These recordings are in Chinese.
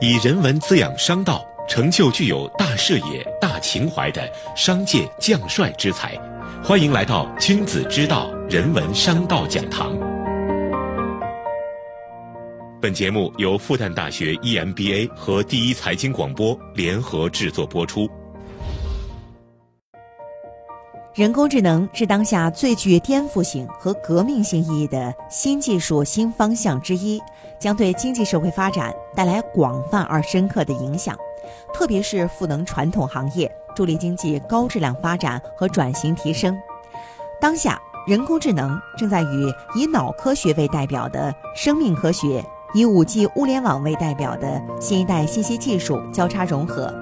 以人文滋养商道，成就具有大视野、大情怀的商界将帅之才。欢迎来到君子之道人文商道讲堂。本节目由复旦大学 EMBA 和第一财经广播联合制作播出。人工智能是当下最具颠覆性和革命性意义的新技术新方向之一，将对经济社会发展带来广泛而深刻的影响，特别是赋能传统行业，助力经济高质量发展和转型提升。当下，人工智能正在与以脑科学为代表的生命科学、以五 G 物联网为代表的新一代信息技术交叉融合。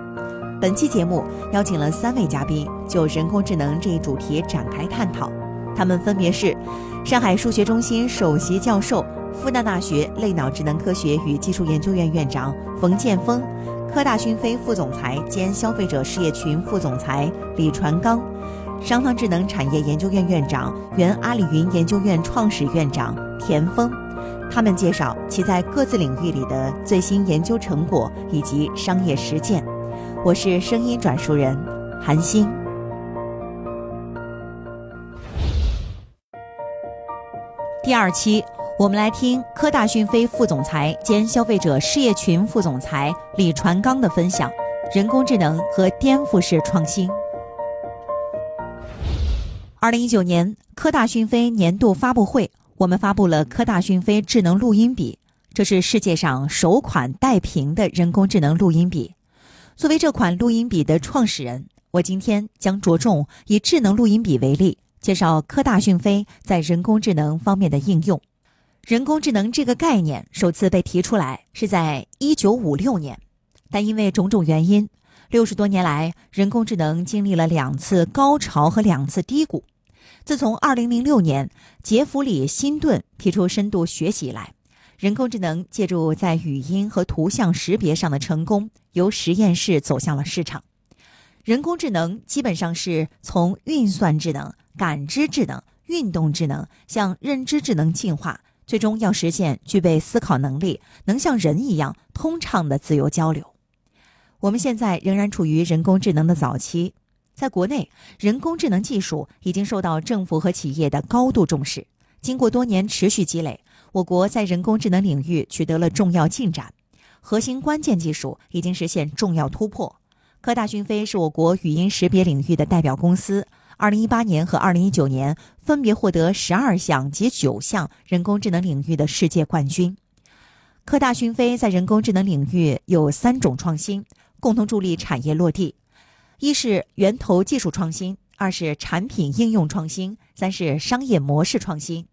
本期节目邀请了三位嘉宾，就人工智能这一主题展开探讨。他们分别是上海数学中心首席教授、复旦大学类脑智能科学与技术研究院院长冯建峰，科大讯飞副总裁兼消费者事业群副总裁李传刚，商汤智能产业研究院院长、原阿里云研究院创始院长田峰。他们介绍其在各自领域里的最新研究成果以及商业实践。我是声音转述人韩星。第二期，我们来听科大讯飞副总裁兼消费者事业群副总裁李传刚的分享：人工智能和颠覆式创新。二零一九年科大讯飞年度发布会，我们发布了科大讯飞智能录音笔，这是世界上首款带屏的人工智能录音笔。作为这款录音笔的创始人，我今天将着重以智能录音笔为例，介绍科大讯飞在人工智能方面的应用。人工智能这个概念首次被提出来是在一九五六年，但因为种种原因，六十多年来，人工智能经历了两次高潮和两次低谷。自从二零零六年杰弗里·辛顿提出深度学习以来，人工智能借助在语音和图像识别上的成功，由实验室走向了市场。人工智能基本上是从运算智能、感知智能、运动智能向认知智能进化，最终要实现具备思考能力、能像人一样通畅的自由交流。我们现在仍然处于人工智能的早期，在国内，人工智能技术已经受到政府和企业的高度重视。经过多年持续积累。我国在人工智能领域取得了重要进展，核心关键技术已经实现重要突破。科大讯飞是我国语音识别领域的代表公司，二零一八年和二零一九年分别获得十二项及九项人工智能领域的世界冠军。科大讯飞在人工智能领域有三种创新，共同助力产业落地：一是源头技术创新，二是产品应用创新，三是商业模式创新。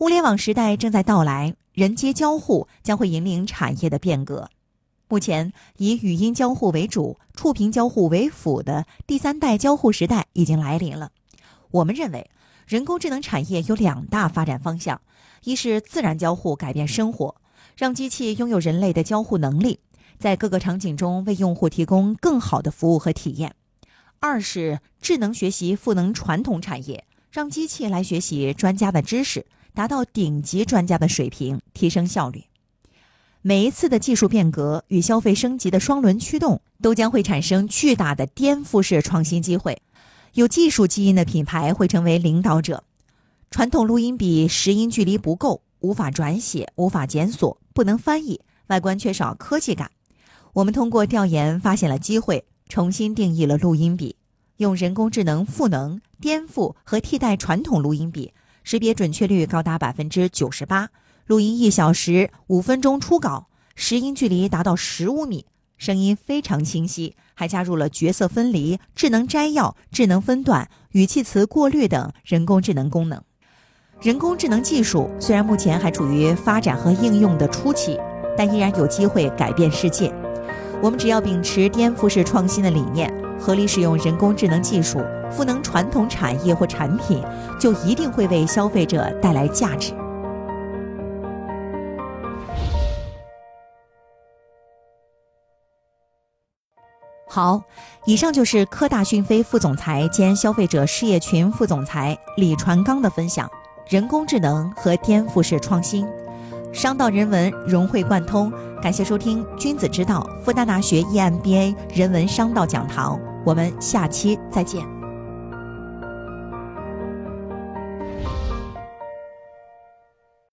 物联网时代正在到来，人机交互将会引领产业的变革。目前，以语音交互为主、触屏交互为辅的第三代交互时代已经来临了。我们认为，人工智能产业有两大发展方向：一是自然交互改变生活，让机器拥有人类的交互能力，在各个场景中为用户提供更好的服务和体验；二是智能学习赋能传统产业，让机器来学习专家的知识。达到顶级专家的水平，提升效率。每一次的技术变革与消费升级的双轮驱动，都将会产生巨大的颠覆式创新机会。有技术基因的品牌会成为领导者。传统录音笔时音距离不够，无法转写，无法检索，不能翻译，外观缺少科技感。我们通过调研发现了机会，重新定义了录音笔，用人工智能赋能、颠覆和替代传统录音笔。识别准确率高达百分之九十八，录音一小时五分钟初稿，时音距离达到十五米，声音非常清晰，还加入了角色分离、智能摘要、智能分段、语气词过滤等人工智能功能。人工智能技术虽然目前还处于发展和应用的初期，但依然有机会改变世界。我们只要秉持颠覆式创新的理念，合理使用人工智能技术。赋能传统产业或产品，就一定会为消费者带来价值。好，以上就是科大讯飞副总裁兼消费者事业群副总裁李传刚的分享：人工智能和颠覆式创新。商道人文融会贯通。感谢收听《君子之道》复旦大学 EMBA 人文商道讲堂，我们下期再见。